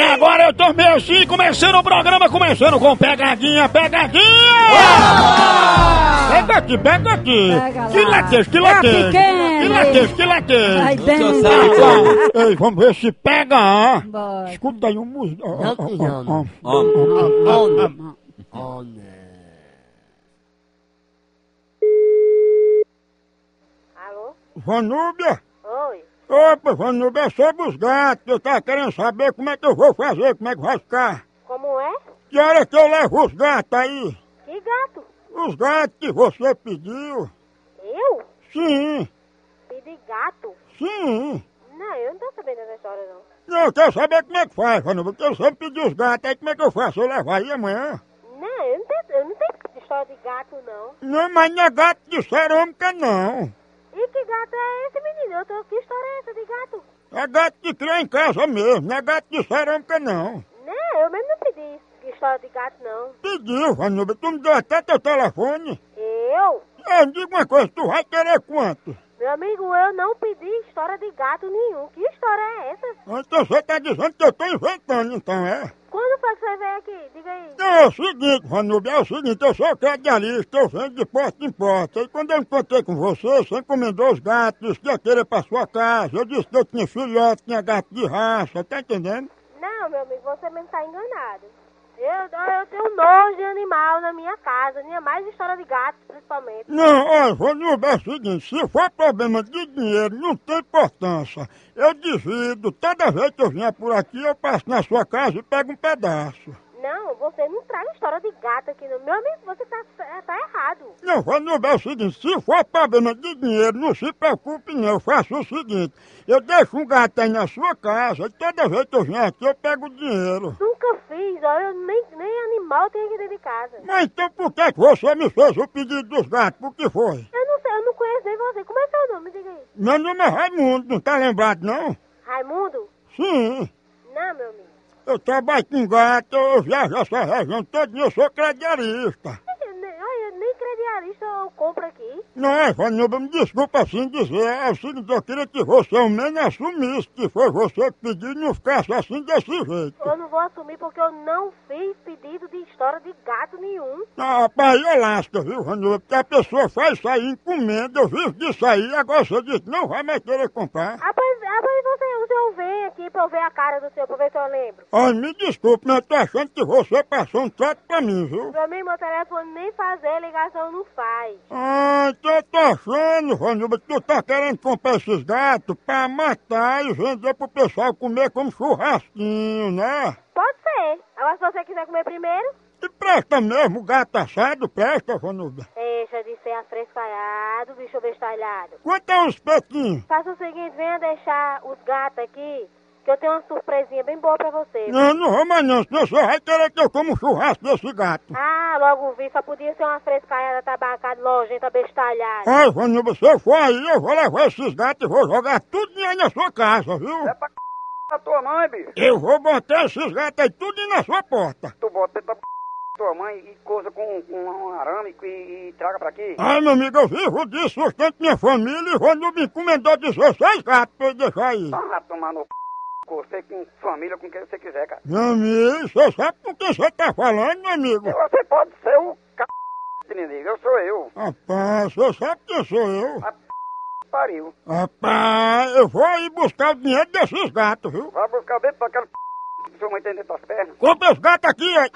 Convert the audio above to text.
E agora eu tô meio assim, começando o programa, começando com pegadinha, pegadinha! Pega aqui, pega aqui! Pega latejo, que latejo! Vai bem. Ei, vamos ver se pega, ah. Bora. Escuta aí um músico. Oh, né. Alô? Vanúbia? Opa, Vanúbia, é sobre os gatos. Eu tava querendo saber como é que eu vou fazer, como é que vai ficar. Como é? Que hora que eu levo os gatos aí? Que gato? Os gatos que você pediu? Eu? Sim, Pedi gato? sim. Não, eu não tô sabendo dessa história não. Não, eu quero saber como é que faz, Vanúbia, porque eu sempre pedi os gatos, aí como é que eu faço? Eu levo aí amanhã? Não, eu não tenho, eu não tenho história de gato não. Não, mas não é gato de cerâmica, não. E que gato é esse, menino? Eu tô, que história é essa de gato? É gato que cria em casa mesmo, não é gato de cerâmica, não. Não, eu mesmo não pedi história de gato não. Pediu, Vanúbia, tu me deu até teu telefone. Eu? Eu me diga uma coisa, tu vai querer quanto? Meu amigo, eu não pedi história de gato nenhum. Que história é essa? Então você tá dizendo que eu tô inventando, então, é? Quando foi que você veio aqui? Diga aí. Não, é o seguinte, Vanúbia, é o seguinte, eu sou credialista, eu vendo de porta em porta. E quando eu encontrei com você, você encomendou os gatos, disse que ia querer pra sua casa. Eu disse que eu tinha filhote, tinha gato de raça, tá entendendo? Não, meu amigo, você mesmo tá enganado. Eu, eu tenho nojo de animal minha casa, minha mais história de gato, principalmente. Não, olha, Vanúbia, é o seguinte, se for problema de dinheiro, não tem importância. Eu divido, toda vez que eu vier por aqui, eu passo na sua casa e pego um pedaço. Não, você não traz história de gato aqui no meu amigo, você tá, tá errado. Não, Vanúbia, é o seguinte, se for problema de dinheiro, não se preocupe não, eu faço o seguinte, eu deixo um gato aí na sua casa e toda vez que eu vier aqui eu pego o dinheiro. Nunca fiz, ó, eu nem, nem animal tenho aqui dentro de casa. Mas então por que você me fez o pedido dos gatos? Por que foi? Eu não sei, eu não conheço nem você. Como é seu nome? Diga aí. Meu nome é Raimundo, não tá lembrado não? Raimundo? Sim, Não. Eu trabalho com gato, eu viajo essa região toda eu sou crediarista. Eu nem- Olha, nem crediarista eu compro aqui. Não é, Vanúbia, me desculpa assim dizer, é o seguinte, eu queria que você ao menos assumisse que foi você que pediu e não ficasse assim desse jeito. Eu não vou assumir porque eu não fiz pedido de história de gato nenhum. Ah, rapaz, eu lasca, viu, Vanúbia? Porque a pessoa faz isso aí, encomenda, eu vivo disso aí, agora você diz que não vai mais querer comprar. Ah, pois, ah, pois você, o senhor vem aqui pra eu ver a cara do senhor, pra ver se eu lembro. Olha, me desculpe, mas eu tô achando que você passou um trato pra mim, viu? Meu amigo, meu telefone nem fazer ligação não faz. Ah, então eu tô achando, Vanúbia, que tu tá querendo comprar esses gatos pra matar e vender pro pessoal comer como churrasquinho, né? Pode ser. Agora, se você quiser comer primeiro, E presta mesmo, gato assado, presta, Vanúbia. Deixa de ser afrescalhado, bicho bestalhado. Quanto é um espetinho? Faça o seguinte, venha deixar os gatos aqui, que eu tenho uma surpresinha bem boa pra você. Não, não vou mais não, senão você vai querer que eu como um churrasco desse gato. Ah, logo vi, só podia ser uma frescalhada tabacada, nojenta, bestalhada. Ai, se eu for aí, eu vou levar esses gatos e vou jogar tudo aí na sua casa, viu? É pra c... da tua mãe, bicho. Eu vou botar esses gatos aí tudo na sua porta. Tu bota dentro da p... tua mãe e coisa com, com um arame e, e traga pra aqui. Ai, meu amigo, eu vivo disso, sustento minha família e Vanúbia encomendou 16 gatos pra eu deixar aí. Ah, tomar no c... Você com família, com quem você quiser, cara. Meu amigo, você sabe com quem você tá falando, meu amigo? Você pode ser o c... menino. Eu sou eu. Rapaz, você sabe quem sou eu? A p... pariu. Rapaz, eu vou aí buscar o dinheiro desses gatos, viu? Vai buscar dentro daquela p... que sua mãe tem dentro das pernas. Compra os gatos aqui, aí.